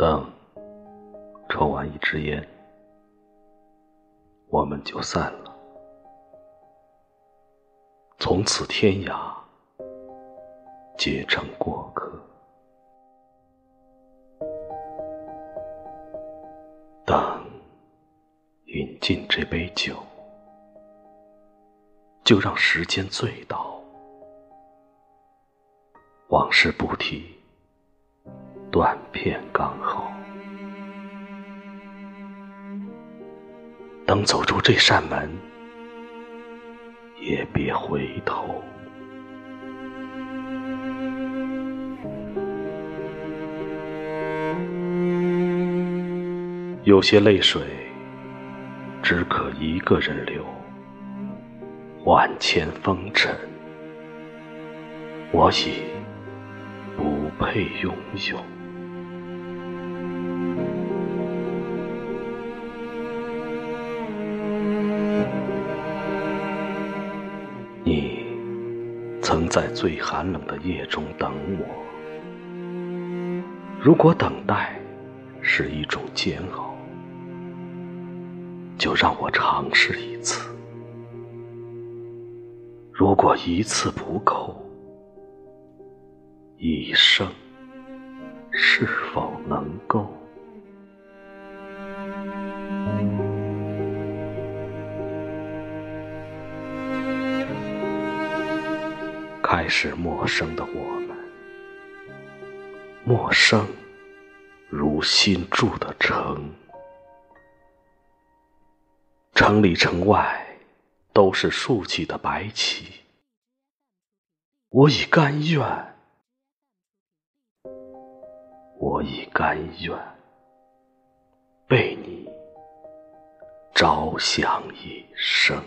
等抽完一支烟，我们就散了。从此天涯皆成过客。等饮尽这杯酒，就让时间醉倒，往事不提。断片刚好，等走出这扇门，也别回头。有些泪水，只可一个人流。万千风尘，我已不配拥有。曾在最寒冷的夜中等我。如果等待是一种煎熬，就让我尝试一次。如果一次不够，一生是否能够？开始陌生的我们，陌生如新筑的城，城里城外都是竖起的白旗。我已甘愿，我已甘愿被你着想一生。